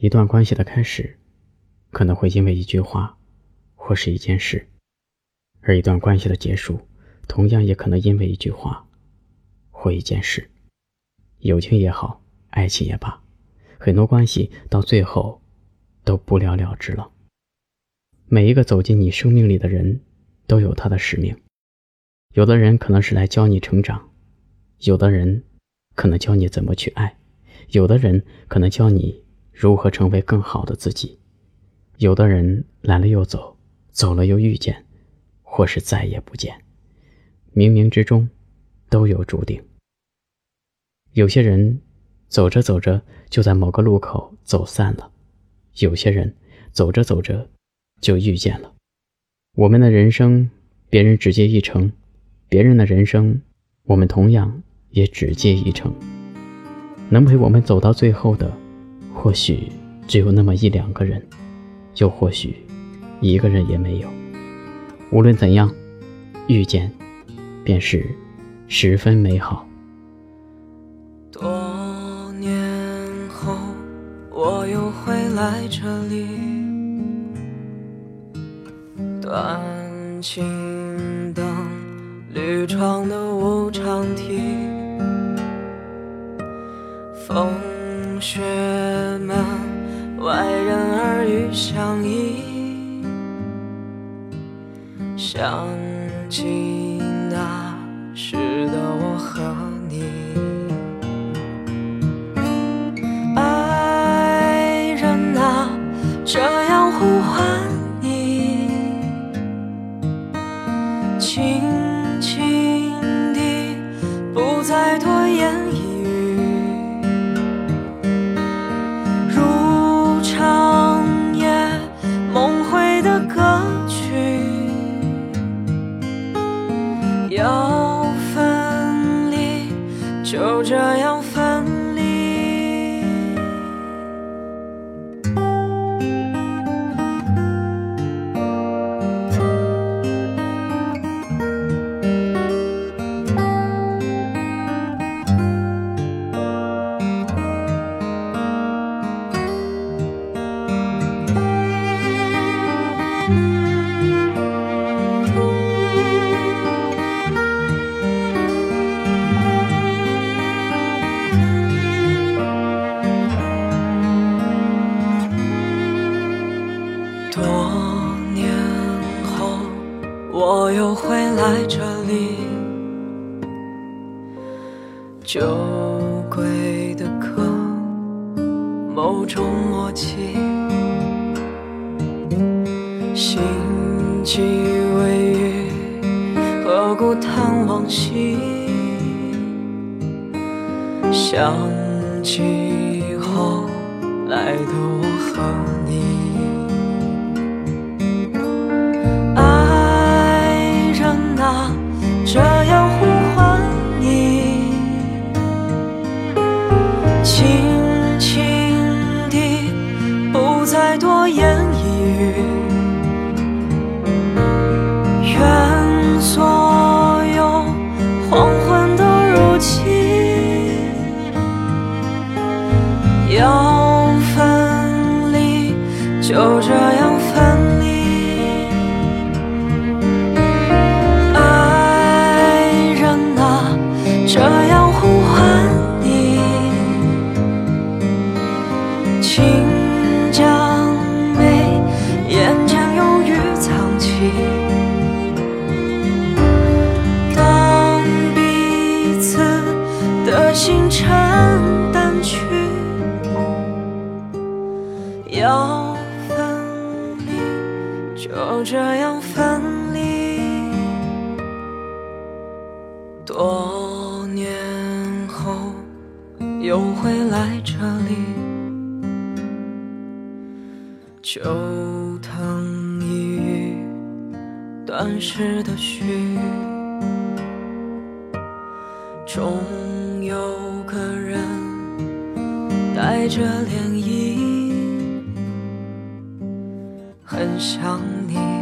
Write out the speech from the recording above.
一段关系的开始，可能会因为一句话，或是一件事；而一段关系的结束，同样也可能因为一句话，或一件事。友情也好，爱情也罢，很多关系到最后都不了了之了。每一个走进你生命里的人，都有他的使命。有的人可能是来教你成长，有的人可能教你怎么去爱，有的人可能教你。如何成为更好的自己？有的人来了又走，走了又遇见，或是再也不见。冥冥之中，都有注定。有些人走着走着就在某个路口走散了，有些人走着走着就遇见了。我们的人生，别人只接一程；别人的人生，我们同样也只接一程。能陪我们走到最后的。或许只有那么一两个人，又或许一个人也没有。无论怎样，遇见便是十分美好。多年后，我又会来这里，断情灯，绿窗的无常题，风雪。外人耳语相依，想起要分离就这样我又回来这里，酒鬼的歌，某种默契，心悸微雨，何故叹往昔？想起后来的我和你。星辰淡去，要分离，就这样分离。多年后又会来这里，旧藤一语，断时的序。终有个人带着涟漪，很想你。